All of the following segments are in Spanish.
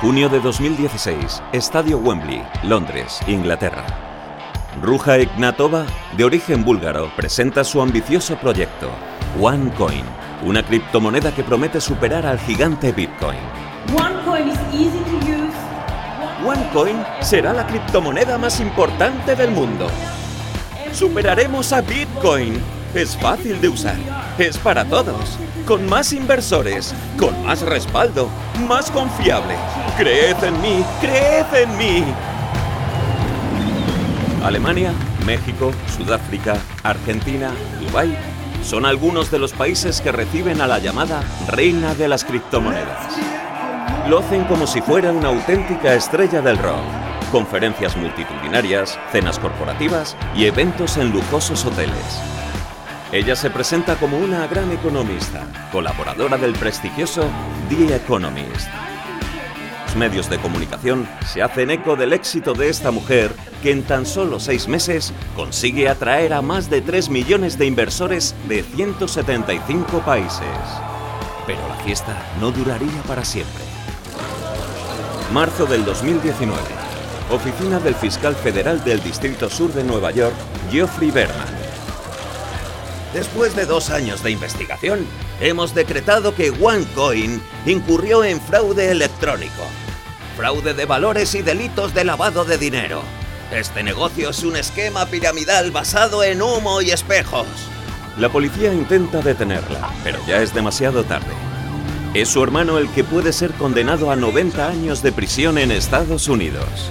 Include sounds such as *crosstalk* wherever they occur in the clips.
Junio de 2016, Estadio Wembley, Londres, Inglaterra. Ruja Ignatova, de origen búlgaro, presenta su ambicioso proyecto, OneCoin, una criptomoneda que promete superar al gigante Bitcoin. OneCoin is easy to use. OneCoin será la criptomoneda más importante del mundo. Superaremos a Bitcoin. Es fácil de usar. Es para todos. Con más inversores, con más respaldo, más confiable. Creed en mí, creed en mí. Alemania, México, Sudáfrica, Argentina, Dubái son algunos de los países que reciben a la llamada reina de las criptomonedas. Lo hacen como si fuera una auténtica estrella del rock. Conferencias multitudinarias, cenas corporativas y eventos en lujosos hoteles. Ella se presenta como una gran economista, colaboradora del prestigioso The Economist. Los medios de comunicación se hacen eco del éxito de esta mujer que en tan solo seis meses consigue atraer a más de 3 millones de inversores de 175 países. Pero la fiesta no duraría para siempre. Marzo del 2019. Oficina del Fiscal Federal del Distrito Sur de Nueva York, Geoffrey Berman. Después de dos años de investigación, hemos decretado que OneCoin incurrió en fraude electrónico, fraude de valores y delitos de lavado de dinero. Este negocio es un esquema piramidal basado en humo y espejos. La policía intenta detenerla, pero ya es demasiado tarde. Es su hermano el que puede ser condenado a 90 años de prisión en Estados Unidos.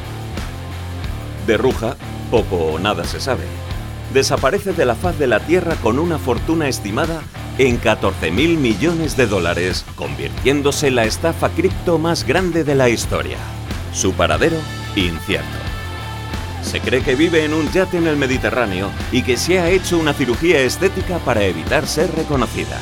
De Ruja, poco o nada se sabe desaparece de la faz de la Tierra con una fortuna estimada en 14 mil millones de dólares, convirtiéndose en la estafa cripto más grande de la historia. Su paradero, incierto. Se cree que vive en un yate en el Mediterráneo y que se ha hecho una cirugía estética para evitar ser reconocida.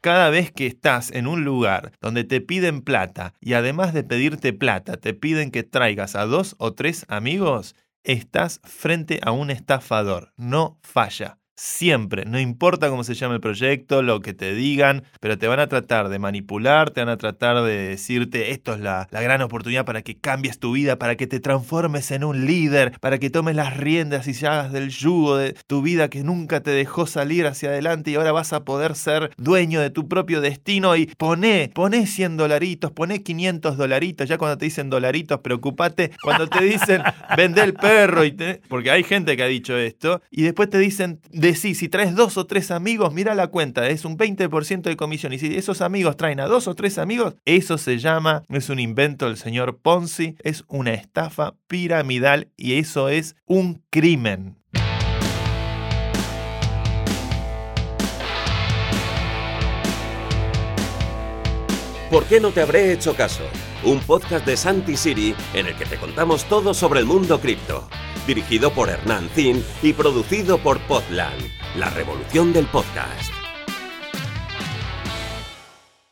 Cada vez que estás en un lugar donde te piden plata y además de pedirte plata te piden que traigas a dos o tres amigos, estás frente a un estafador. No falla. Siempre, no importa cómo se llame el proyecto, lo que te digan, pero te van a tratar de manipular, te van a tratar de decirte esto es la, la, gran oportunidad para que cambies tu vida, para que te transformes en un líder, para que tomes las riendas y se hagas del yugo de tu vida que nunca te dejó salir hacia adelante y ahora vas a poder ser dueño de tu propio destino y poné, poné 100 dolaritos, poné 500 dolaritos, ya cuando te dicen dolaritos, preocupate, cuando te dicen *laughs* vende el perro, y te, porque hay gente que ha dicho esto, y después te dicen decís, si traes dos o tres amigos, mira la cuenta, es un 20% de comisión. Y si esos amigos traen a dos o tres amigos, eso se llama, es un invento del señor Ponzi, es una estafa piramidal y eso es un crimen. ¿Por qué no te habré hecho caso? Un podcast de Santi Siri en el que te contamos todo sobre el mundo cripto. Dirigido por Hernán Zin y producido por Podland, la revolución del podcast.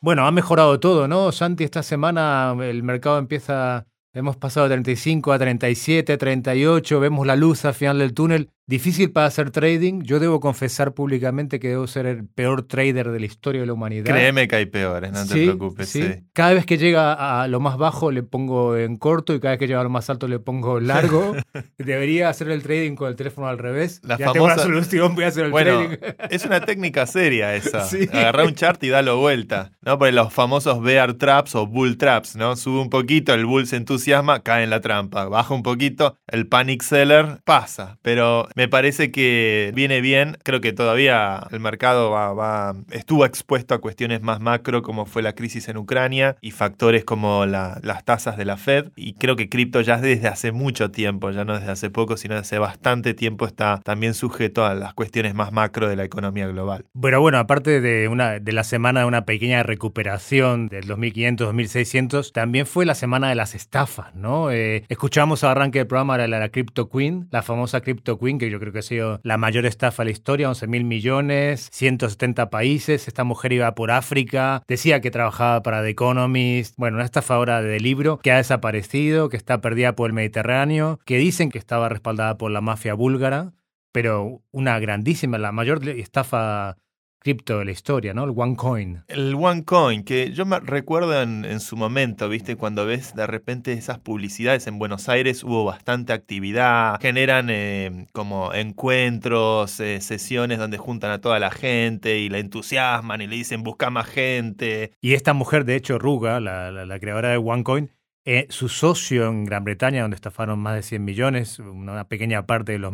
Bueno, ha mejorado todo, ¿no? Santi, esta semana el mercado empieza, hemos pasado de 35 a 37, 38, vemos la luz al final del túnel. Difícil para hacer trading. Yo debo confesar públicamente que debo ser el peor trader de la historia de la humanidad. Créeme que hay peores, no te preocupes. sí. sí. Cada vez que llega a lo más bajo le pongo en corto y cada vez que llega a lo más alto le pongo largo. *laughs* Debería hacer el trading con el teléfono al revés. La ya tengo la famosa- solución, voy a hacer el Bueno, trading. es una técnica seria esa. *laughs* Agarrar un chart y darlo vuelta. ¿no? Porque los famosos bear traps o bull traps, ¿no? Sube un poquito, el bull se entusiasma, cae en la trampa. Baja un poquito, el panic seller pasa. Pero me parece que viene bien. Creo que todavía el mercado va, estuvo expuesto a cuestiones más macro como fue la crisis en Ucrania y factores como la- las tasas de la Fed. Y creo que cripto ya desde hace mucho tiempo, ya no desde hace poco, sino desde hace bastante tiempo está también sujeto a las cuestiones más macro de la economía global. Pero bueno, aparte de, una, de la semana de una pequeña recuperación del 2500, 2600, también fue la semana de las estafas, ¿no? Eh, escuchamos al arranque del programa la, la, la Crypto Queen, la famosa Crypto Queen, que yo creo que ha sido la mayor estafa de la historia, 11 mil millones, 170 países. Esta mujer iba por África, decía que trabajaba para The Economist, bueno, una estafadora de libro que ha desaparecido, que está perdida por el Mediterráneo, que dicen que estaba respaldada por la mafia búlgara, pero una grandísima, la mayor estafa cripto de la historia, ¿no? El OneCoin. El OneCoin, que yo me recuerdo en, en, su momento, ¿viste? Cuando ves de repente esas publicidades en Buenos Aires, hubo bastante actividad, generan eh, como encuentros, eh, sesiones donde juntan a toda la gente y la entusiasman y le dicen busca más gente. Y esta mujer, de hecho, Ruga, la, la, la creadora de OneCoin, eh, su socio en Gran Bretaña, donde estafaron más de 100 millones, una pequeña parte de, los,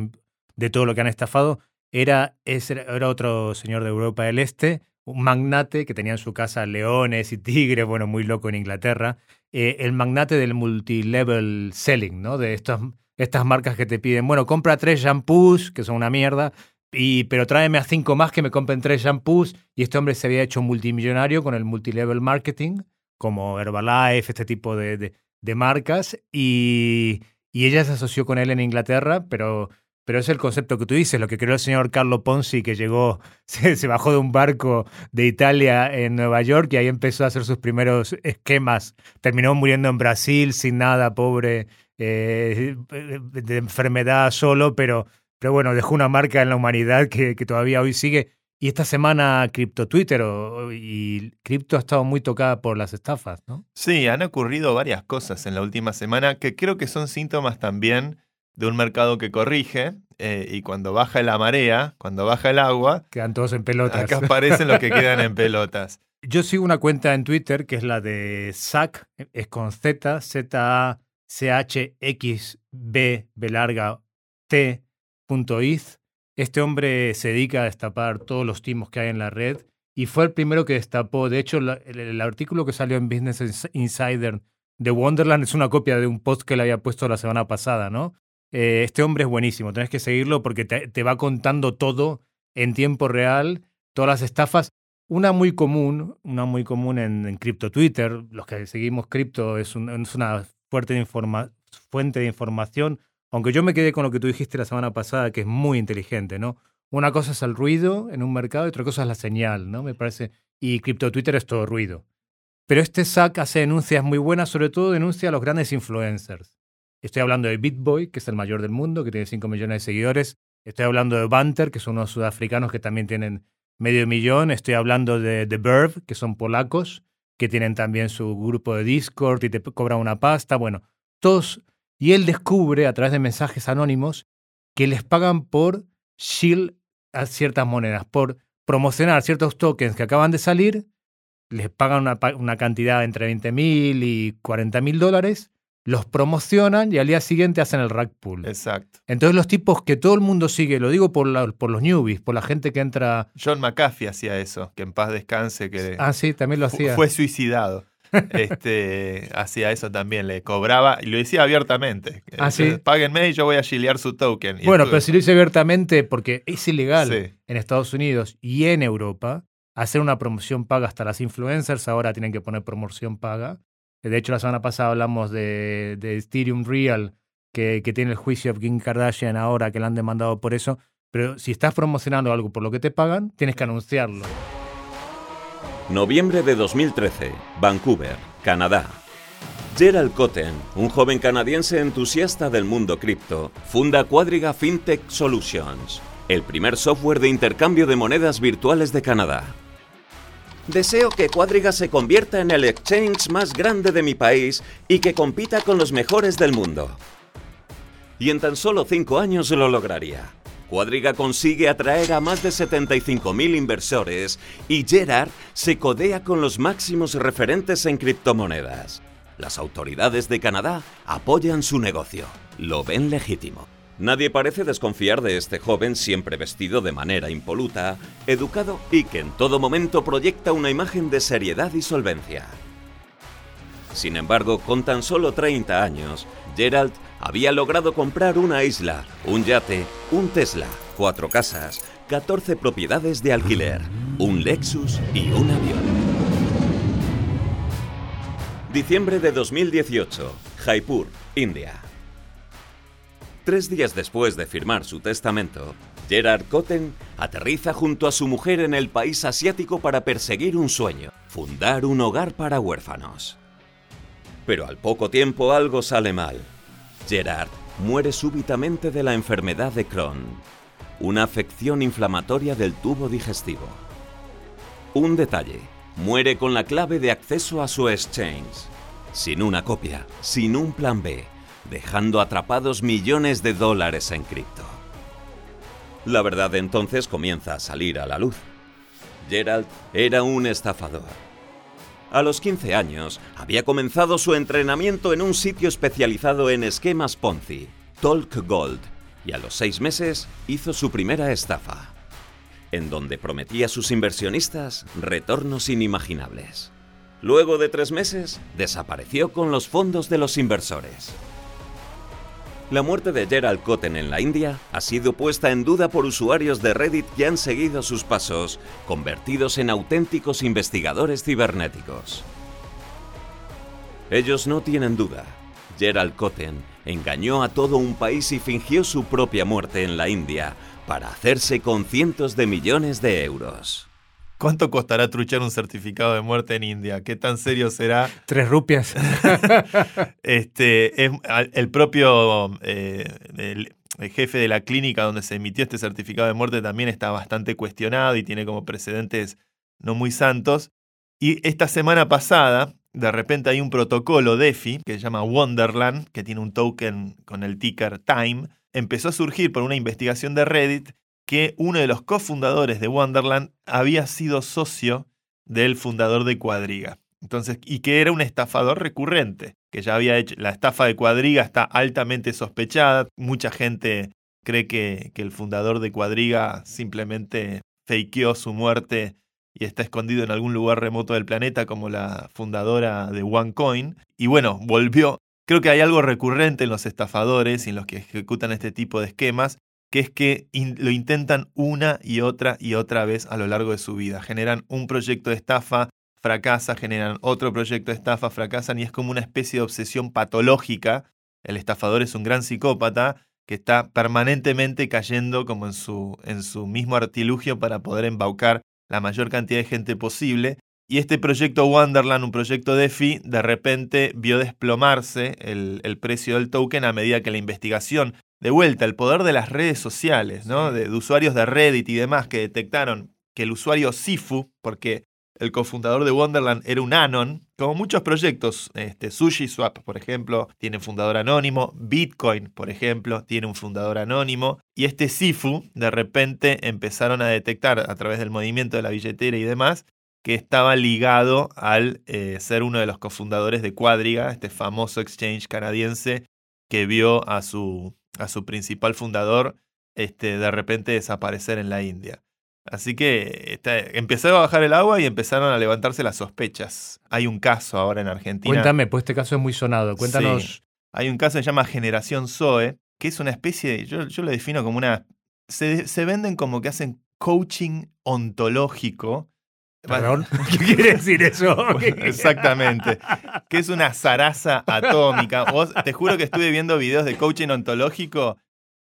de todo lo que han estafado, era, era otro señor de Europa del Este, un magnate que tenía en su casa leones y tigres, bueno, muy loco en Inglaterra, eh, el magnate del multilevel selling, ¿no? De estas, estas marcas que te piden, bueno, compra tres shampoos, que son una mierda, y, pero tráeme a cinco más que me compren tres shampoos, y este hombre se había hecho multimillonario con el multilevel marketing, como Herbalife, este tipo de, de, de marcas, y, y ella se asoció con él en Inglaterra, pero pero es el concepto que tú dices, lo que creó el señor Carlo Ponzi, que llegó, *laughs* se, bajó de un barco de Italia en Nueva York y ahí empezó a hacer sus primeros esquemas. Terminó muriendo en Brasil sin nada, pobre, eh, de enfermedad solo, pero, pero bueno, dejó una marca en la humanidad que, que todavía hoy sigue. Y esta semana cripto Twitter o, y cripto ha estado muy tocada por las estafas, ¿no? Sí, han ocurrido varias cosas en la última semana que creo que son síntomas también de un mercado que corrige eh, y cuando baja la marea, cuando baja el agua, quedan todos en pelotas. Acá aparecen los que quedan en pelotas. *laughs* Yo sigo una cuenta en Twitter que es la de SAC, es con Z, Z A C H X B B larga T punto iz. Este hombre se dedica a destapar todos los timos que hay en la red y fue el primero que destapó. De hecho, el, el artículo que salió en Business Insider de Wonderland es una copia de un post que le había puesto la semana pasada, ¿no? Eh, este hombre es buenísimo, tenés que seguirlo porque te, va contando todo en tiempo real, todas las estafas. Una muy común, una muy común en, en cripto Twitter, los que seguimos cripto es, un, es una fuente de información, aunque yo me quedé con lo que tú dijiste la semana pasada, que es muy inteligente, ¿no? Una cosa es el ruido en un mercado y otra cosa es la señal, ¿no? Me parece. Y cripto Twitter es todo ruido. Pero este SAC hace denuncias muy buenas, sobre todo denuncia a los grandes influencers. Estoy hablando de BitBoy, que es el mayor del mundo, que tiene 5 millones de seguidores. Estoy hablando de Banter, que son unos sudafricanos que también tienen medio millón. Estoy hablando de The Verve, que son polacos, que tienen también su grupo de Discord y te cobran una pasta. Bueno, todos. Y él descubre a través de mensajes anónimos que les pagan por shield a ciertas monedas, por promocionar ciertos tokens que acaban de salir. Les pagan una, una cantidad entre 20 mil y 40 mil dólares los promocionan y al día siguiente hacen el rack pool. Exacto. Entonces los tipos que todo el mundo sigue, lo digo por, la, por los newbies, por la gente que entra... John McAfee hacía eso, que en paz descanse, que... Ah, sí, también lo hacía. Fue suicidado. *laughs* este, hacía eso también, le cobraba y lo decía abiertamente. Ah, ¿sí? Páguenme y yo voy a gilear su token. Bueno, pero si lo dice abiertamente, porque es ilegal sí. en Estados Unidos y en Europa, hacer una promoción paga hasta las influencers ahora tienen que poner promoción paga. De hecho, la semana pasada hablamos de, Ethereum Real, que, tiene el juicio de Kim Kardashian ahora, que la han demandado por eso. Pero si estás promocionando algo por lo que te pagan, tienes que anunciarlo. Noviembre de 2013, Vancouver, Canadá. Gerald Cotten, un joven canadiense entusiasta del mundo cripto, funda Quadriga FinTech Solutions, el primer software de intercambio de monedas virtuales de Canadá. Deseo que Cuadriga se convierta en el exchange más grande de mi país y que compita con los mejores del mundo. Y en tan solo cinco años lo lograría. Cuadriga consigue atraer a más de 75.000 inversores y Gerard se codea con los máximos referentes en criptomonedas. Las autoridades de Canadá apoyan su negocio. Lo ven legítimo. Nadie parece desconfiar de este joven siempre vestido de manera impoluta, educado y que en todo momento proyecta una imagen de seriedad y solvencia. Sin embargo, con tan solo 30 años, Gerald había logrado comprar una isla, un yate, un Tesla, cuatro casas, 14 propiedades de alquiler, un Lexus y un avión. Diciembre de 2018, Jaipur, India. Tres días después de firmar su testamento, Gerard Cotten aterriza junto a su mujer en el país asiático para perseguir un sueño, fundar un hogar para huérfanos. Pero al poco tiempo algo sale mal. Gerard muere súbitamente de la enfermedad de Crohn, una afección inflamatoria del tubo digestivo. Un detalle, muere con la clave de acceso a su exchange, sin una copia, sin un plan B, dejando atrapados millones de dólares en cripto. La verdad entonces comienza a salir a la luz. Gerald era un estafador. A los 15 años había comenzado su entrenamiento en un sitio especializado en esquemas Ponzi, Talk Gold, y a los seis meses hizo su primera estafa, en donde prometía a sus inversionistas retornos inimaginables. Luego de tres meses, desapareció con los fondos de los inversores. La muerte de Gerald Cotten en la India ha sido puesta en duda por usuarios de Reddit que han seguido sus pasos, convertidos en auténticos investigadores cibernéticos. Ellos no tienen duda. Gerald Cotten engañó a todo un país y fingió su propia muerte en la India para hacerse con cientos de millones de euros. ¿Cuánto costará truchar un certificado de muerte en India? ¿Qué tan serio será? Tres rupias. *laughs* este, es, el propio eh, el, el jefe de la clínica donde se emitió este certificado de muerte también está bastante cuestionado y tiene como precedentes no muy santos. Y esta semana pasada, de repente hay un protocolo DeFi que se llama Wonderland, que tiene un token con el ticker Time. Empezó a surgir por una investigación de Reddit que uno de los cofundadores de Wonderland había sido socio del fundador de Cuadriga. Entonces, y que era un estafador recurrente, que ya había hecho. La estafa de Cuadriga está altamente sospechada. Mucha gente cree que, que el fundador de Cuadriga simplemente fakeó su muerte y está escondido en algún lugar remoto del planeta, como la fundadora de OneCoin. Y bueno, volvió. Creo que hay algo recurrente en los estafadores y en los que ejecutan este tipo de esquemas, que es que lo intentan una y otra y otra vez a lo largo de su vida. Generan un proyecto de estafa, fracasa, generan otro proyecto de estafa, fracasan y es como una especie de obsesión patológica. El estafador es un gran psicópata que está permanentemente cayendo como en su, en su mismo artilugio para poder embaucar la mayor cantidad de gente posible. Y este proyecto Wonderland, un proyecto DeFi, de repente vio desplomarse el, el precio del token a medida que la investigación de vuelta, el poder de las redes sociales, ¿no? De, de, usuarios de Reddit y demás que detectaron que el usuario Sifu, porque el cofundador de Wonderland era un Anon, como muchos proyectos, este, SushiSwap, por ejemplo, tiene un fundador anónimo, Bitcoin, por ejemplo, tiene un fundador anónimo, y este Sifu, de repente empezaron a detectar a través del movimiento de la billetera y demás, que estaba ligado al eh, ser uno de los cofundadores de Quadriga, este famoso exchange canadiense que vio a su a su principal fundador este, de repente desaparecer en la India. Así que este, empezó a bajar el agua y empezaron a levantarse las sospechas. Hay un caso ahora en Argentina. Cuéntame, pues este caso es muy sonado. Cuéntanos. Sí. Hay un caso que se llama Generación Zoe, que es una especie de. Yo, yo lo defino como una. Se, se venden como que hacen coaching ontológico. ¿Perdón? *laughs* ¿Qué quiere decir eso? *laughs* Bueno, exactamente. Que es una zaraza atómica. Vos, te juro que estuve viendo videos de coaching ontológico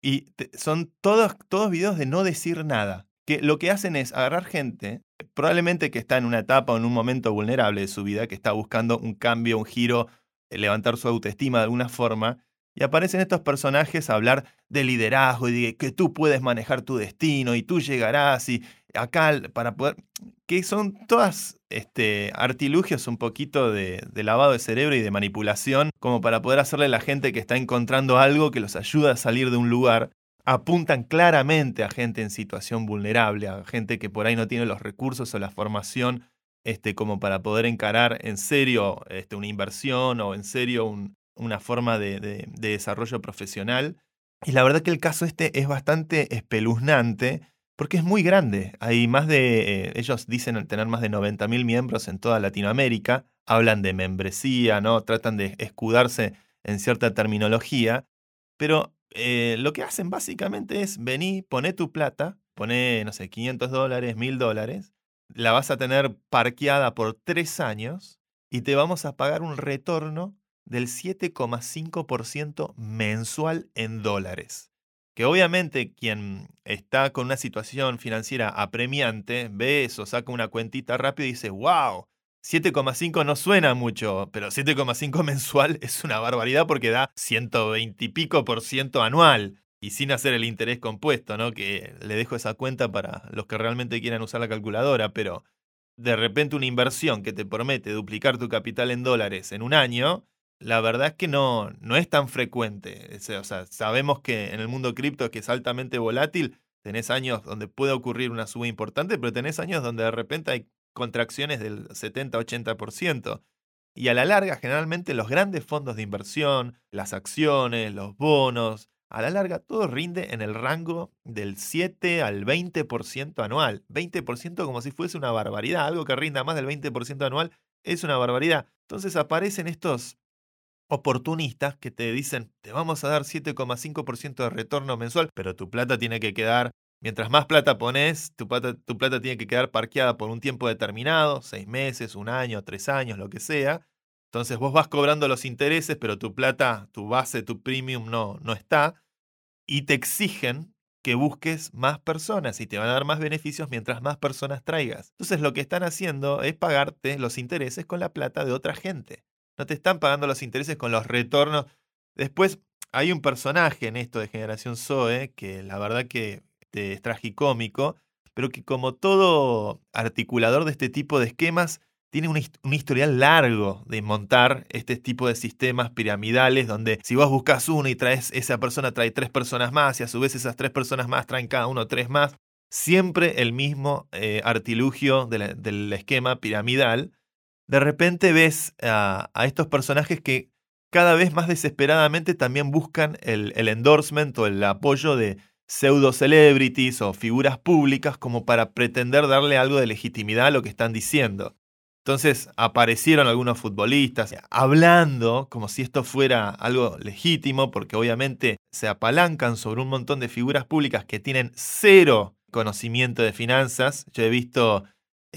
y te, son todos, todos videos de no decir nada. Que lo que hacen es agarrar gente, probablemente que está en una etapa o en un momento vulnerable de su vida, que está buscando un cambio, un giro, levantar su autoestima de alguna forma, y aparecen estos personajes a hablar de liderazgo y de que tú puedes manejar tu destino y tú llegarás y acá para poder... que son todas este, artilugios un poquito de, lavado de cerebro y de manipulación como para poder hacerle a la gente que está encontrando algo que los ayuda a salir de un lugar. Apuntan claramente a gente en situación vulnerable, a gente que por ahí no tiene los recursos o la formación este, como para poder encarar en serio este, una inversión o en serio un, una forma de, de, desarrollo profesional. Y la verdad que el caso este es bastante espeluznante porque es muy grande. Hay más de, eh, ellos dicen tener más de 90.000 miembros en toda Latinoamérica, hablan de membresía, ¿no? Tratan de escudarse en cierta terminología, pero eh, lo que hacen básicamente es vení, poné tu plata, poné, no sé, 500 dólares, 1000 dólares, la vas a tener parqueada por tres años y te vamos a pagar un retorno del 7,5% mensual en dólares. Que obviamente quien está con una situación financiera apremiante ve eso, saca una cuentita rápido y dice, wow, 7,5 no suena mucho, pero 7,5 *laughs* mensual es una barbaridad porque da 120 y pico por ciento anual. Y sin hacer el interés compuesto, ¿no? Que le dejo esa cuenta para los que realmente quieran usar la calculadora, pero de repente una inversión que te promete duplicar tu capital en dólares en un año, la verdad es que no, no es tan frecuente. Sabemos que en el mundo cripto que es altamente volátil, tenés años donde puede ocurrir una suba importante, pero tenés años donde de repente hay contracciones del 70-80%. Y a la larga, generalmente los grandes fondos de inversión, las acciones, los bonos, a la larga todo rinde en el rango del 7 al 20% anual. 20% como si fuese una barbaridad. Algo que rinda más del 20% anual es una barbaridad. Entonces aparecen estos oportunistas que te dicen, te vamos a dar 7,5% de retorno mensual, pero tu plata tiene que quedar, mientras más plata pones, tu plata, tu plata tiene que quedar parqueada por un tiempo determinado, seis meses, un año, tres años, lo que sea. Entonces vos vas cobrando los intereses, pero tu plata, tu base, tu premium no, no está. Y te exigen que busques más personas y te van a dar más beneficios mientras más personas traigas. Entonces lo que están haciendo es pagarte los intereses con la plata de otra gente. No te están pagando los intereses con los retornos. Después hay un personaje en esto de Generación Zoe que la verdad que es tragicómico, pero que como todo articulador de este tipo de esquemas tiene un, historial largo de montar este tipo de sistemas piramidales donde si vos buscas uno y traes, esa persona trae tres personas más y a su vez esas tres personas más traen cada uno tres más, siempre el mismo eh, artilugio del esquema piramidal, de repente ves a, estos personajes que cada vez más desesperadamente también buscan el, el endorsement o el apoyo de pseudo celebrities o figuras públicas como para pretender darle algo de legitimidad a lo que están diciendo. Entonces aparecieron algunos futbolistas hablando como si esto fuera algo legítimo, porque obviamente se apalancan sobre un montón de figuras públicas que tienen cero conocimiento de finanzas. Yo he visto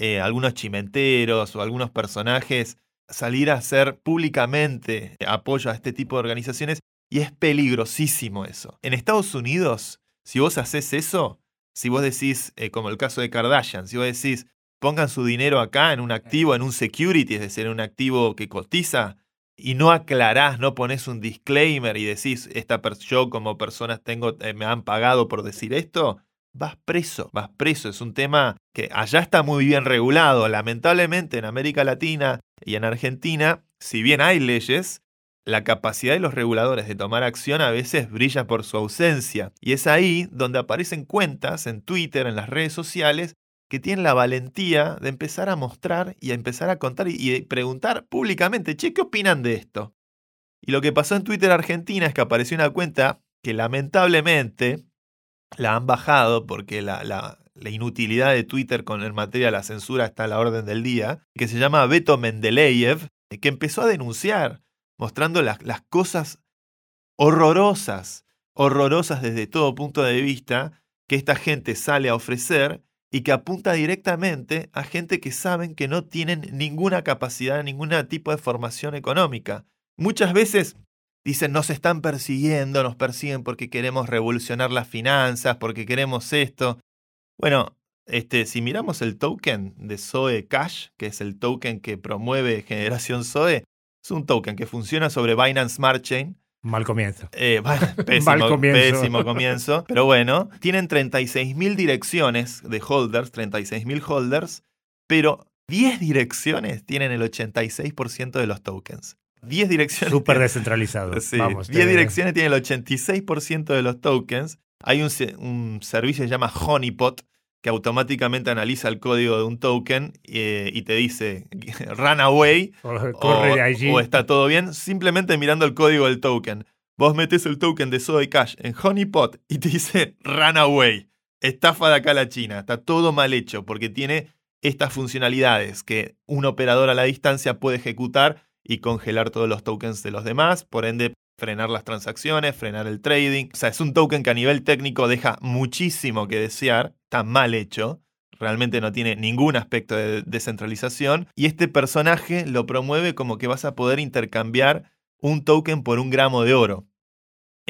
eh, algunos chimenteros o algunos personajes salir a hacer públicamente apoyo a este tipo de organizaciones y es peligrosísimo eso. En Estados Unidos, si vos haces eso, si vos decís, eh, como el caso de Kardashian, si vos decís, pongan su dinero acá en un activo, en un security, es decir, en un activo que cotiza, y no aclarás, no pones un disclaimer y decís, esta yo como persona tengo, eh, me han pagado por decir esto, vas preso, vas preso. Es un tema que allá está muy bien regulado. Lamentablemente en América Latina y en Argentina, si bien hay leyes, la capacidad de los reguladores de tomar acción a veces brilla por su ausencia. Y es ahí donde aparecen cuentas en Twitter, en las redes sociales, que tienen la valentía de empezar a mostrar y a empezar a contar y, preguntar públicamente, che, ¿qué opinan de esto? Y lo que pasó en Twitter Argentina es que apareció una cuenta que lamentablemente la han bajado porque la, la, inutilidad de Twitter con el materia de la censura está a la orden del día, que se llama Beto Mendeleev, que empezó a denunciar, mostrando las, las cosas horrorosas, horrorosas desde todo punto de vista, que esta gente sale a ofrecer y que apunta directamente a gente que saben que no tienen ninguna capacidad, ningún tipo de formación económica. Muchas veces dicen nos están persiguiendo, nos persiguen porque queremos revolucionar las finanzas, porque queremos esto. Bueno, este, si miramos el token de Zoe Cash, que es el token que promueve Generación Zoe, es un token que funciona sobre Binance Smart Chain, Mal comienzo. Eh, *laughs* pésimo, Mal comienzo. Pésimo comienzo. Pero bueno, tienen 36.000 direcciones de holders, 36.000 holders, pero 10 direcciones tienen el 86% de los tokens. 10 direcciones. Súper descentralizado. *laughs* Sí, 10 direcciones tienen el 86% de los tokens. Hay un, un servicio que se llama Honeypot, que automáticamente analiza el código de un token eh, y te dice *laughs* run away o, está todo bien, simplemente mirando el código del token. Vos metes el token de Zoe Cash en Honeypot y te dice run away. Estafa de acá a la China. Está todo mal hecho porque tiene estas funcionalidades que un operador a la distancia puede ejecutar y congelar todos los tokens de los demás. Por ende, frenar las transacciones, frenar el trading. O sea, es un token que a nivel técnico deja muchísimo que desear, está mal hecho, realmente no tiene ningún aspecto de descentralización y este personaje lo promueve como que vas a poder intercambiar un token por un gramo de oro.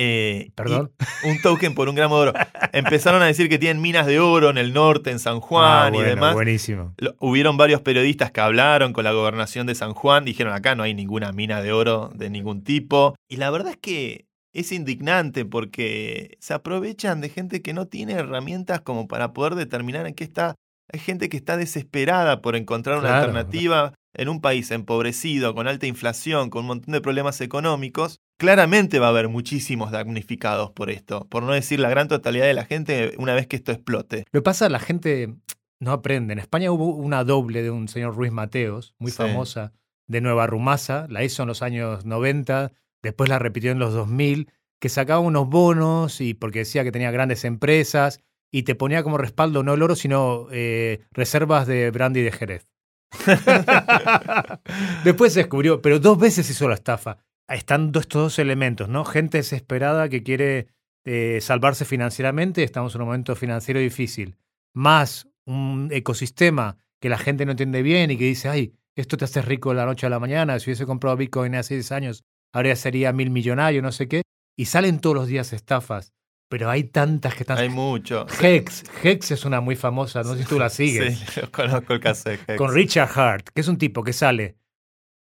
Eh, Perdón. Un token por un gramo de oro. *laughs* Empezaron a decir que tienen minas de oro en el norte, en San Juan ah, y demás. Buenísimo. hubieron varios periodistas que hablaron con la gobernación de San Juan, dijeron acá no hay ninguna mina de oro de ningún tipo. Y la verdad es que es indignante porque se aprovechan de gente que no tiene herramientas como para poder determinar en qué está Hay gente que está desesperada por encontrar una Claro. alternativa en un país empobrecido, con alta inflación, con un montón de problemas económicos. Claramente va a haber muchísimos damnificados por esto, por no decir la gran totalidad de la gente una vez que esto explote. Lo que pasa, la gente no aprende. En España hubo una doble de un señor Ruiz Mateos, muy Sí. famosa, de Nueva Rumasa. La hizo en los años 90, después la repitió en los 2000, que sacaba unos bonos y porque decía que tenía grandes empresas y te ponía como respaldo no el oro, sino eh, reservas de brandy de Jerez. *laughs* *laughs* después se descubrió, pero dos veces hizo la estafa. Están estos dos elementos, ¿no? Gente desesperada que quiere eh, salvarse financieramente, estamos en un momento financiero difícil, más un ecosistema que la gente no entiende bien y que dice, ay, esto te hace rico de la noche a la mañana, si hubiese comprado Bitcoin hace 10 años, ahora ya sería mil millonario, no sé qué, y salen todos los días estafas, pero hay tantas que están... Hay mucho. Hex, Hex es una muy famosa, no sé si tú la *laughs* sigues Sí, conozco el caso de Hex. con Richard Hart, que es un tipo que sale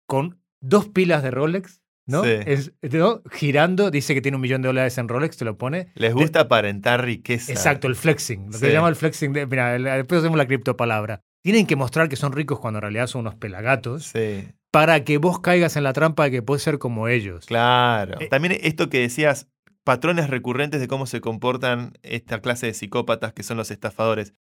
con dos pilas de Rolex, ¿no? Sí. Es- ¿no? Girando, dice que tiene un millón de dólares en Rolex, te lo pone. Les gusta aparentar riqueza. Exacto, el flexing, lo que Sí. se llama el flexing. De, mira, después hacemos la criptopalabra. Tienen que mostrar que son ricos cuando en realidad son unos pelagatos Sí, para que vos caigas en la trampa de que puedes ser como ellos. claro. Eh, También esto que decías, patrones recurrentes de cómo se comportan esta clase de psicópatas que son los estafadores.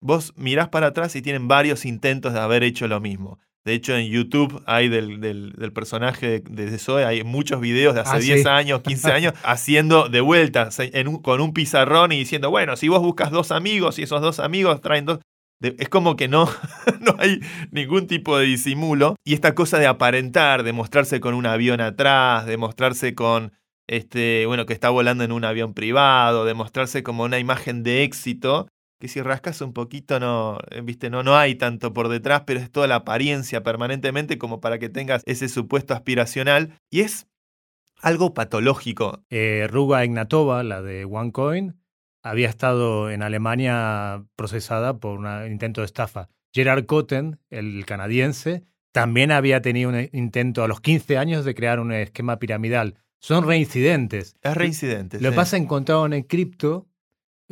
Vos mirás para atrás y tienen varios intentos de haber hecho lo mismo. De hecho, en YouTube hay del, del- del personaje de, de Zoe, hay muchos videos de hace Ah, 10 sí. años, 15 *laughs* años, haciendo de vuelta se- en un- con un pizarrón y diciendo, bueno, si vos buscas dos amigos y esos dos amigos traen dos... de- es como que no, *laughs* no hay ningún tipo de disimulo. Y esta cosa de aparentar, de mostrarse con un avión atrás, de mostrarse con, este, bueno, que está volando en un avión privado, de mostrarse como una imagen de éxito, que si rascas un poquito no, eh, viste, no, no hay tanto por detrás, pero es toda la apariencia permanentemente como para que tengas ese supuesto aspiracional. Y es algo patológico. Eh, Ruga Ignatova, la de OneCoin, había estado en Alemania procesada por un intento de estafa. Gerard Cotten, el canadiense, también había tenido un intento a los 15 años de crear un esquema piramidal. Son reincidentes. Es reincidente. Lo que sí. pasa encontraron en cripto eh,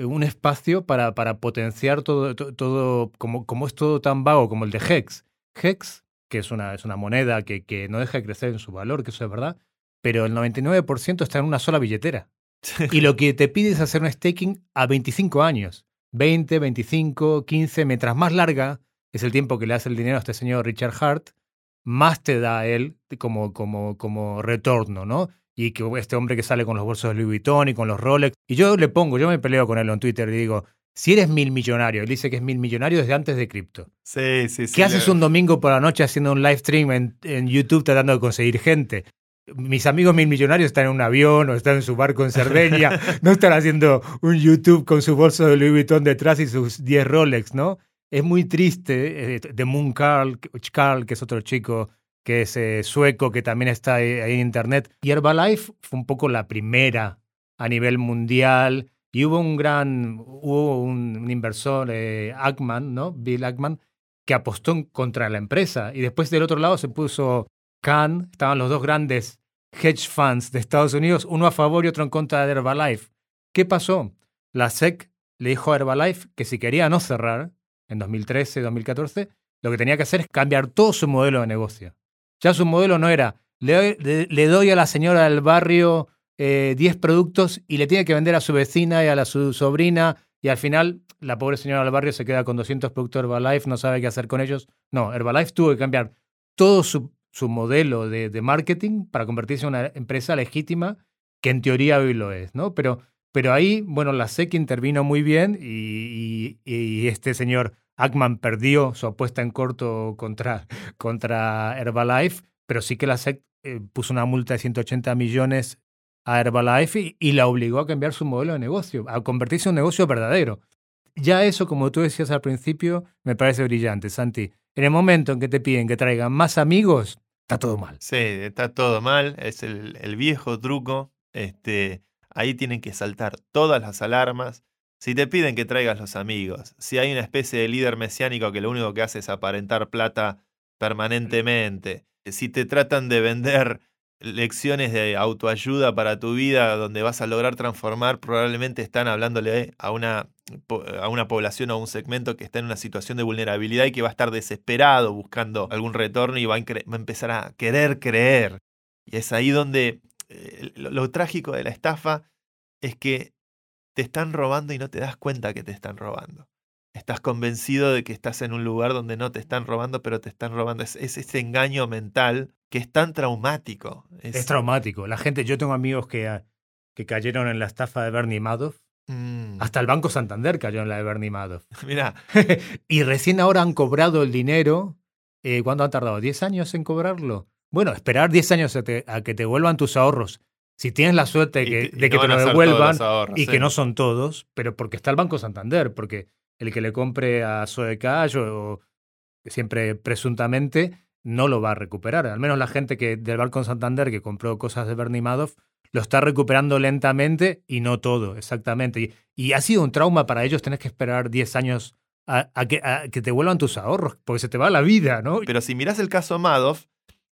un espacio para, para potenciar todo, to- todo como, como es todo tan vago como el de Hex. Hex, que es una, es una moneda que, que no deja de crecer en su valor, que eso es verdad, pero el 99% está en una sola billetera. Y lo que te pide es hacer un staking a 25 años. 20, 25, 15, mientras más larga es el tiempo que le hace el dinero a este señor Richard Hart, más te da él como, como, como retorno, ¿no? Y que este hombre que sale con los bolsos de Louis Vuitton y con los Rolex. Y yo le pongo, yo me peleo con él en Twitter y digo, si eres mil millonario, él dice que es mil millonario desde antes de cripto. Sí, sí, sí. ¿Qué haces un domingo por la noche haciendo un live stream en, en YouTube tratando de conseguir gente? Mis amigos mil millonarios están en un avión o están en su barco en Cerdeña, *laughs* no están haciendo un YouTube con su bolso de Louis Vuitton detrás y sus 10 Rolex, ¿no? Es muy triste. eh, De Moon Carl, Carl, que es otro chico que es eh, sueco, que también está ahí, en internet. Y Herbalife fue un poco la primera a nivel mundial. Y hubo un gran, hubo un, inversor, eh, Ackman, ¿no? Bill Ackman, que apostó contra la empresa. Y después del otro lado se puso Khan, estaban los dos grandes hedge funds de Estados Unidos, uno a favor y otro en contra de Herbalife. ¿Qué pasó? La SEC le dijo a Herbalife que si quería no cerrar en 2013, 2014, lo que tenía que hacer es cambiar todo su modelo de negocio. Ya su modelo no era, le doy, le- doy a la señora del barrio eh, 10 productos y le tiene que vender a su vecina y a la, su sobrina y al final la pobre señora del barrio se queda con 200 productos Herbalife, no sabe qué hacer con ellos. No, Herbalife tuvo que cambiar todo su, su modelo de, de marketing para convertirse en una empresa legítima, que en teoría hoy lo es, ¿no? Pero, pero ahí, bueno, la SEC intervino muy bien y- y este señor Ackman perdió su apuesta en corto contra, contra Herbalife, pero sí que la SEC eh, puso una multa de 180 millones a Herbalife y, la obligó a cambiar su modelo de negocio, a convertirse en un negocio verdadero. Ya eso, como tú decías al principio, me parece brillante, Santi. En el momento en que te piden que traigan más amigos, está todo mal. Sí, está todo mal. Es el, el viejo truco. Este, ahí tienen que saltar todas las alarmas. Si te piden que traigas los amigos, si hay una especie de líder mesiánico que lo único que hace es aparentar plata permanentemente, si te tratan de vender lecciones de autoayuda para tu vida donde vas a lograr transformar, probablemente están hablándole a una, a una población o a un segmento que está en una situación de vulnerabilidad y que va a estar desesperado buscando algún retorno y va a, empezar a querer creer. Y es ahí donde eh, lo trágico de la estafa es que te están robando y no te das cuenta que te están robando. Estás convencido de que estás en un lugar donde no te están robando, pero te están robando. Es, ese engaño mental que es tan traumático. Es, traumático. La gente, yo tengo amigos que, ah, que cayeron en la estafa de Bernie Madoff. Mm. Hasta el Banco Santander cayó en la de Bernie Madoff. *laughs* Mira. *laughs* y recién ahora han cobrado el dinero. Eh, ¿Cuánto han tardado? ¿10 años en cobrarlo? Bueno, esperar 10 años a, que te vuelvan tus ahorros. Si tienes la suerte de que, te lo devuelvan y que no son todos, pero porque está el Banco Santander, porque el que le compre a Sodecash o, siempre presuntamente no lo va a recuperar. Al menos la gente que del Banco Santander que compró cosas de Bernie Madoff lo está recuperando lentamente y no todo, exactamente. Y, ha sido un trauma para ellos tener que esperar 10 años a, que, a, que, te vuelvan tus ahorros, porque se te va la vida, ¿no? Pero si miras el caso Madoff,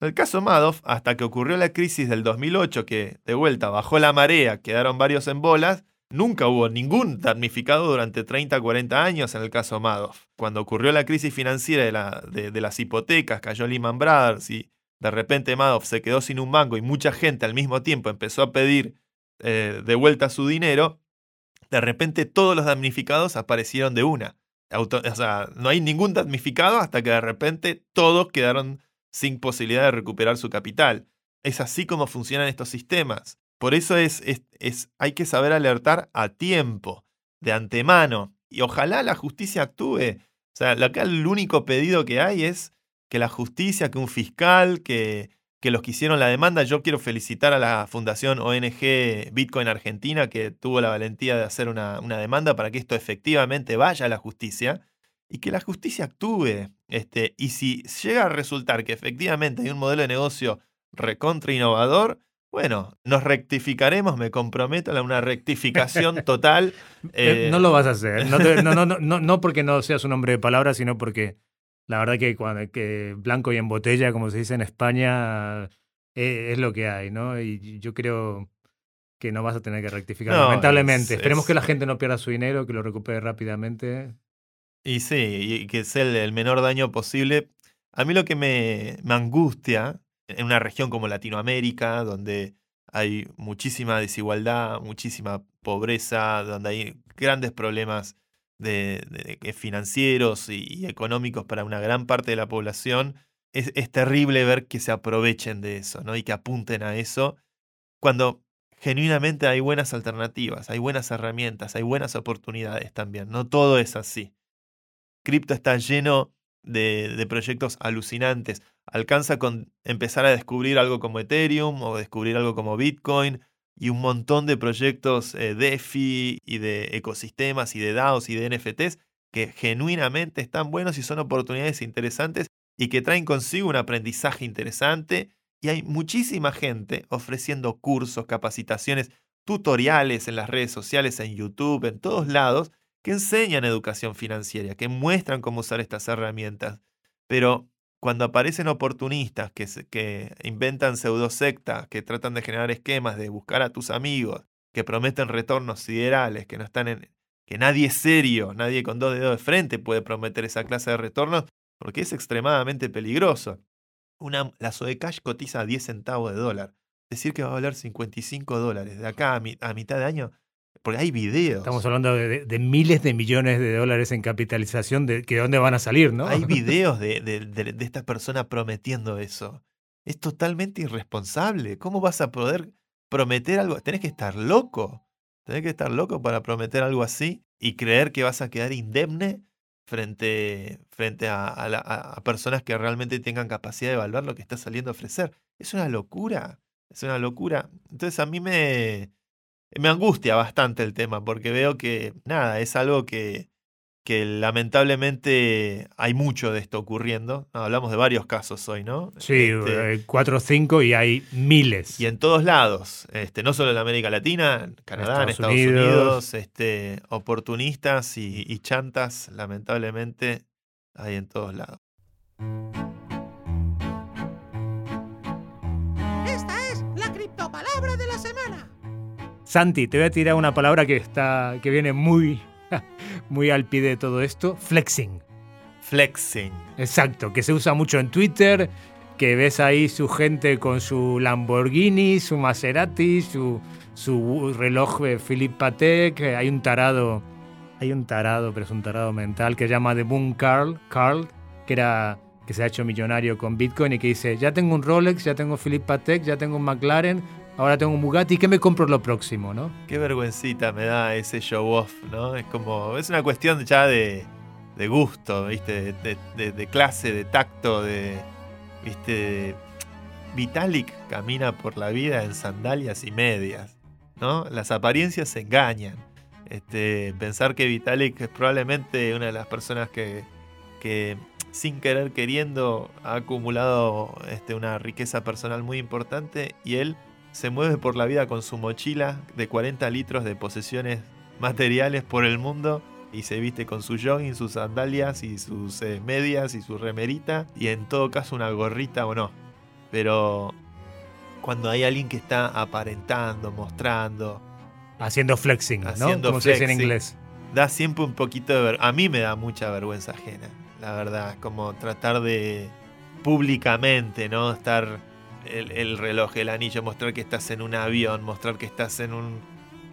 el caso Madoff, hasta que ocurrió la crisis del 2008, que de vuelta bajó la marea, quedaron varios en bolas, Nunca hubo ningún damnificado durante 30, 40 años en el caso Madoff. Cuando ocurrió la crisis financiera de, las hipotecas, cayó Lehman Brothers y de repente Madoff se quedó sin un banco y mucha gente al mismo tiempo empezó a pedir eh, de vuelta su dinero, de repente todos los damnificados aparecieron de una. o sea, no hay ningún damnificado hasta que de repente todos quedaron sin posibilidad de recuperar su capital. Es así como funcionan estos sistemas. Por eso es, es, hay que saber alertar a tiempo, de antemano. Y ojalá la justicia actúe. O sea, acá el único pedido que hay es que la justicia, que un fiscal, que, que los que hicieron la demanda, yo quiero felicitar a la fundación ONG Bitcoin Argentina que tuvo la valentía de hacer una, una demanda para que esto efectivamente vaya a la justicia y que la justicia actúe. Este, y si llega a resultar que efectivamente hay un modelo de negocio recontra innovador, bueno, nos rectificaremos, me comprometo a una rectificación *laughs* total. Eh, no lo vas a hacer, no, no, no, no, no, porque no seas un hombre de palabras, sino porque la verdad que, cuando, que blanco y en botella, como se dice en España, eh, es, lo que hay, ¿no? Y yo creo que no vas a tener que rectificar, lamentablemente. Esperemos que la gente no pierda su dinero, que lo recupere rápidamente. Y sí, y que sea el, menor daño posible. A mí lo que me, angustia en una región como Latinoamérica, donde hay muchísima desigualdad, muchísima pobreza, donde hay grandes problemas de, financieros y, económicos para una gran parte de la población, es, es, terrible ver que se aprovechen de eso ¿no? y que apunten a eso, cuando genuinamente hay buenas alternativas, hay buenas herramientas, hay buenas oportunidades también. No todo es así. Cripto está lleno de, proyectos alucinantes. Alcanza con empezar a descubrir algo como Ethereum o descubrir algo como Bitcoin y un montón de proyectos eh, DeFi y de ecosistemas y de DAOs y de NFTs que genuinamente están buenos y son oportunidades interesantes y que traen consigo un aprendizaje interesante. Y hay muchísima gente ofreciendo cursos, capacitaciones, tutoriales en las redes sociales, en YouTube, en todos lados, que enseñan educación financiera, que muestran cómo usar estas herramientas. Pero cuando aparecen oportunistas que, que inventan pseudosectas, que tratan de generar esquemas, de buscar a tus amigos, que prometen retornos siderales, que no están en. que nadie serio, nadie con dos dedos de frente puede prometer esa clase de retornos, porque es extremadamente peligroso. Una, la Sodecash cotiza a 10 centavos de dólar. Decir que va a valer 55 dólares de acá a mitad de año porque hay videos. Estamos hablando de, miles de millones de dólares en capitalización, de que dónde van a salir, ¿no? Hay *laughs* videos de, de, esta persona prometiendo eso. Es totalmente irresponsable. ¿Cómo vas a poder prometer algo? Tenés que estar loco. Tenés que estar loco para prometer algo así y creer que vas a quedar indemne frente, frente a, a, personas que realmente tengan capacidad de evaluar lo que está saliendo a ofrecer. Es una locura. Es una locura. Entonces a mí me, me angustia bastante el tema porque veo que, nada, es algo que, que lamentablemente hay mucho de esto ocurriendo. hablamos de varios casos hoy, ¿no? Sí, este, cuatro o cinco y hay miles. Y en todos lados, este, no solo en América Latina, en Canadá, en Estados Unidos, este, oportunistas y, y chantas, lamentablemente, hay en todos lados. Santi, te voy a tirar una palabra que está que viene muy *laughs* muy al pie de todo esto, flexing. Flexing. Exacto, que se usa mucho en Twitter, que ves ahí su gente con su Lamborghini, su Maserati, su, su reloj de Philippe Patek, hay un tarado, hay un tarado, pero es un tarado mental que se llama The Boom Carl, Carl, que era que se ha hecho millonario con Bitcoin y que dice, ya tengo un Rolex, ya tengo Philippe Patek, ya tengo un McLaren, ahora tengo un Bugatti, ¿qué me compro lo próximo, no? Qué vergüencita me da ese show off, ¿no? Es como, es una cuestión ya de, de gusto, ¿viste? De, clase, de tacto, de, ¿viste? Vitalik camina por la vida en sandalias y medias, ¿no? Las apariencias se engañan. Este, pensar que Vitalik es probablemente una de las personas que, que sin querer queriendo ha acumulado este, una riqueza personal muy importante y él se mueve por la vida con su mochila de 40 litros de posesiones materiales por el mundo y se viste con su jogging, sus sandalias y sus eh, medias y su remerita y en todo caso una gorrita o no. Pero cuando hay alguien que está aparentando, mostrando, Haciendo flexing, ¿no? Haciendo Como se dice en flexing. inglés. da siempre un poquito de ver- a mí me da mucha vergüenza ajena la verdad como tratar de públicamente no estar el, el reloj el anillo mostrar que estás en un avión mostrar que estás en un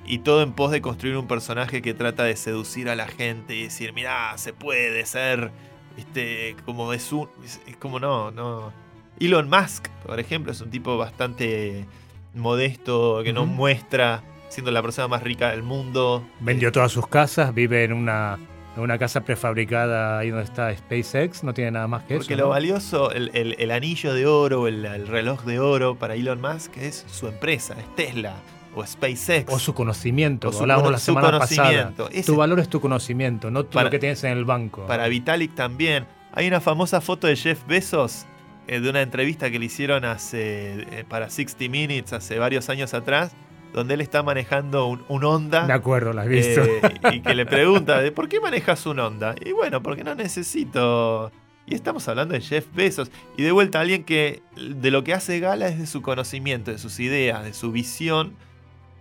y todo en pos de construir un personaje que trata de seducir a la gente y decir mirá se puede ser este como es un es, es como no no. Elon Musk por ejemplo es un tipo bastante modesto que no muestra siendo la persona más rica del mundo. Vendió todas sus casas, vive en una, una casa prefabricada ahí donde está SpaceX, no tiene nada más que Porque eso. lo ¿no? valioso, el, el- el anillo de oro, el, el reloj de oro para Elon Musk es su empresa, es Tesla o SpaceX. O su conocimiento, O su hablábamos cono- la semana pasada. Ese- Tu valor es tu conocimiento, no Para- lo que tienes en el banco. Para Vitalik también. Hay una famosa foto de Jeff Bezos eh, de una entrevista que le hicieron hace, eh, para 60 Minutes hace varios años atrás, donde él está manejando un, un Honda. De acuerdo, la has visto. eh, y que le pregunta, de, ¿por qué manejas un Honda? Y bueno, porque no necesito... Y estamos hablando de Jeff Bezos. Y de vuelta, alguien que de lo que hace gala es de su conocimiento, de sus ideas, de su visión.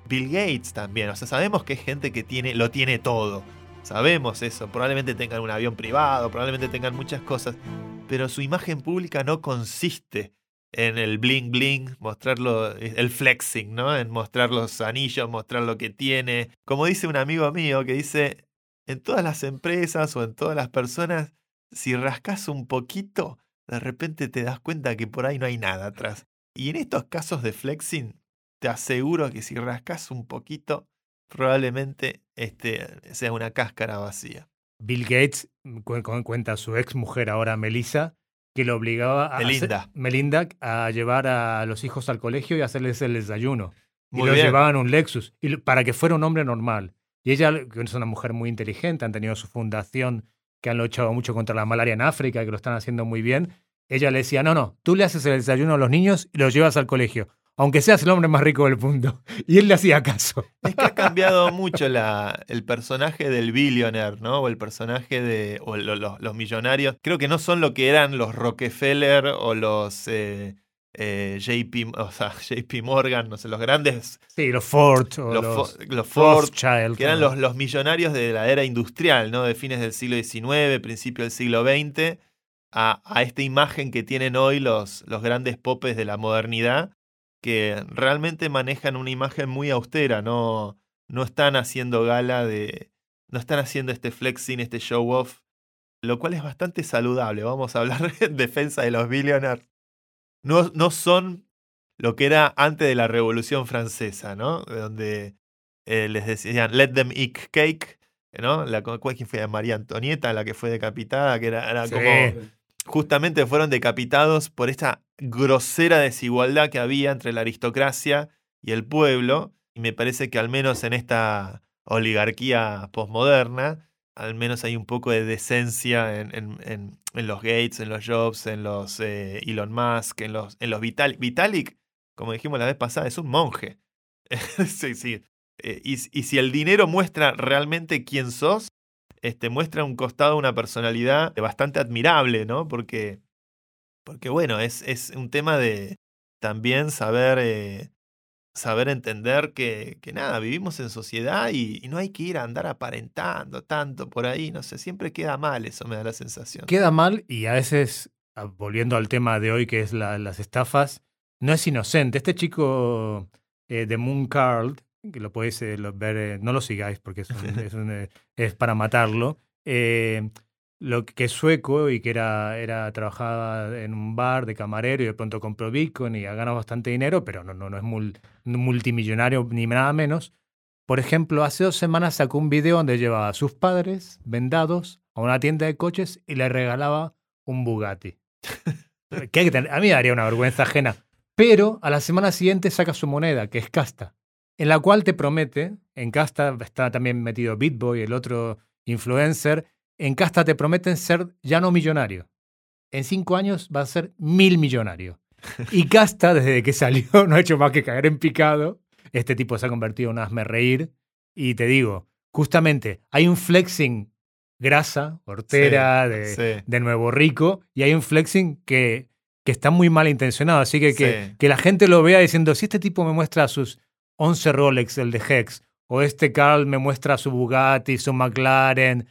Bill Gates también. O sea, sabemos que es gente que tiene, lo tiene todo. Sabemos eso. Probablemente tengan un avión privado, probablemente tengan muchas cosas. Pero su imagen pública no consiste en el bling bling, mostrarlo, el flexing, ¿no? En mostrar los anillos, mostrar lo que tiene. Como dice un amigo mío que dice, en todas las empresas o en todas las personas, si rascas un poquito, de repente te das cuenta que por ahí no hay nada atrás. Y en estos casos de flexing, te aseguro que si rascas un poquito, probablemente este, sea una cáscara vacía. Bill Gates cu- cu- cuenta a su ex mujer ahora, Melissa, que lo obligaba a Melinda. hacer- Melinda a llevar a los hijos al colegio y hacerles el desayuno. y lo llevaban un Lexus y para que fuera un hombre normal. Y ella, que es una mujer muy inteligente, han tenido su fundación, que han luchado mucho contra la malaria en África, que lo están haciendo muy bien. Ella le decía, no, no, tú le haces el desayuno a los niños y los llevas al colegio, aunque seas el hombre más rico del mundo. *laughs* Y él le hacía caso. Es que ha cambiado *laughs* mucho la, el personaje del billionaire, ¿no? O el personaje de. o lo- lo- los millonarios. Creo que no son lo que eran los Rockefeller o los. eh, eh, JP, o sea, *laughs* JP Morgan, no sé, los grandes. Sí, los Ford o Los, los, Fo- los Ford, Rothschild. que eran los, los millonarios de la era industrial, ¿no? De fines del siglo XIX, principio del siglo XX, a, a esta imagen que tienen hoy los, los grandes popes de la modernidad, que realmente manejan una imagen muy austera, no, no están haciendo gala de. no están haciendo este flexing, este show off, lo cual es bastante saludable. Vamos a hablar *laughs* en defensa de los billionaires. No, no son lo que era antes de la Revolución Francesa, ¿no? Donde eh, les decían, let them eat cake, ¿no? La, ¿Cuál quién fue? María Antonieta, la que fue decapitada, que era, era Sí. como justamente fueron decapitados por esta grosera desigualdad que había entre la aristocracia y el pueblo. Y me parece que al menos en esta oligarquía posmoderna, al menos hay un poco de decencia en, en- en- los Gates, en los Jobs, en los eh, Elon Musk, en los, en los Vitalik. Vitalik, como dijimos la vez pasada, es un monje. *laughs* sí, sí. Eh, y, y si el dinero muestra realmente quién sos, este, muestra un costado, una personalidad bastante admirable, ¿no? Porque, porque bueno, es, es un tema de también saber eh, saber entender que, que nada, vivimos en sociedad y, y no hay que ir a andar aparentando tanto por ahí, no sé, siempre queda mal, eso me da la sensación. Queda mal y a veces, ah, volviendo al tema de hoy que es la- las estafas, no es inocente. Este chico eh, de Moon Carl, que lo podéis eh, lo- ver, eh, no lo sigáis porque es, un- *laughs* es, un, eh, es para matarlo, eh, lo que es sueco y que era, era trabajaba en un bar de camarero y de pronto compró Bitcoin y ha ganado bastante dinero, pero no, no, no es mul- multimillonario ni nada menos. Por ejemplo, hace dos semanas sacó un video donde llevaba a sus padres vendados a una tienda de coches y le regalaba un Bugatti. *laughs* Que hay que a mí me daría una vergüenza ajena. Pero a la semana siguiente saca su moneda, que es Casta, en la cual te promete, en Casta está también metido BitBoy, el otro influencer, en Casta te prometen ser ya no millonario. En cinco años va a ser mil millonario. *laughs* Y Casta, desde que salió, *laughs* no ha hecho más que caer en picado. Este tipo se ha convertido en un hazme reír. Y te digo, justamente, hay un flexing grasa, hortera, Sí, de, sí. de nuevo rico, y hay un flexing que, que está muy mal intencionado. Así que, que Sí. que la gente lo vea diciendo, si este tipo me muestra sus 11 Rolex, el de Hex, o este Carl me muestra su Bugatti, su McLaren,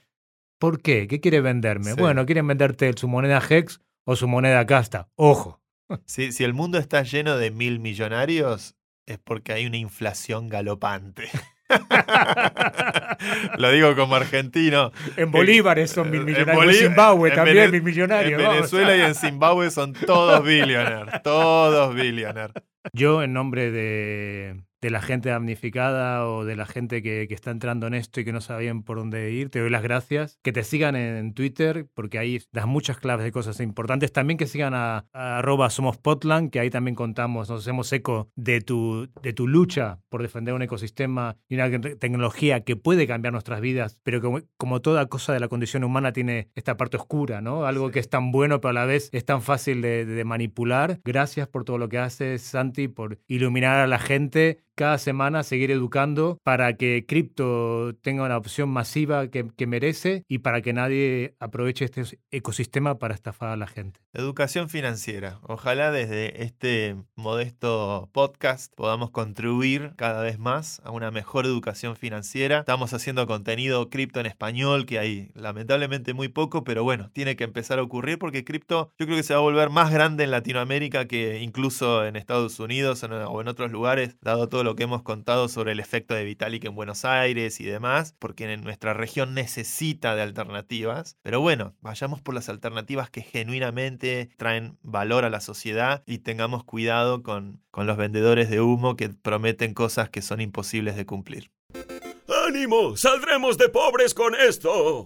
¿por qué? ¿Qué quiere venderme? Sí. Bueno, quieren venderte su moneda Hex o su moneda Casta. Ojo. *laughs* Si, si el mundo está lleno de mil millonarios, es porque hay una inflación galopante. *laughs* Lo digo como argentino. En bolívares son mil millonarios. En Zimbabue en también Vene- mil millonarios. En vamos. Venezuela y en Zimbabue son todos *laughs* billionaires. Todos billionaires. Yo, en nombre de, de la gente damnificada o de la gente que, que está entrando en esto y que no sabían por dónde ir, te doy las gracias. Que te sigan en Twitter, porque ahí das muchas claves de cosas importantes. También que sigan a, a arroba somos Potland, que ahí también contamos, nos hacemos eco de tu, de tu lucha por defender un ecosistema y una te- tecnología que puede cambiar nuestras vidas, pero como, como toda cosa de la condición humana tiene esta parte oscura, ¿no? Algo que es tan bueno, pero a la vez es tan fácil de, de manipular. Gracias por todo lo que haces, Santi, por iluminar a la gente cada semana, seguir educando para que cripto tenga una opción masiva que, que merece y para que nadie aproveche este ecosistema para estafar a la gente. Educación financiera. Ojalá desde este modesto podcast podamos contribuir cada vez más a una mejor educación financiera. Estamos haciendo contenido cripto en español, que hay lamentablemente muy poco, pero bueno, tiene que empezar a ocurrir porque cripto yo creo que se va a volver más grande en Latinoamérica que incluso en Estados Unidos o en otros lugares, dado todo lo que hemos contado sobre el efecto de Vitalik en Buenos Aires y demás, porque en nuestra región necesita de alternativas. Pero bueno, vayamos por las alternativas que genuinamente traen valor a la sociedad y tengamos cuidado con, con los vendedores de humo que prometen cosas que son imposibles de cumplir. ¡Ánimo! ¡Saldremos de pobres con esto!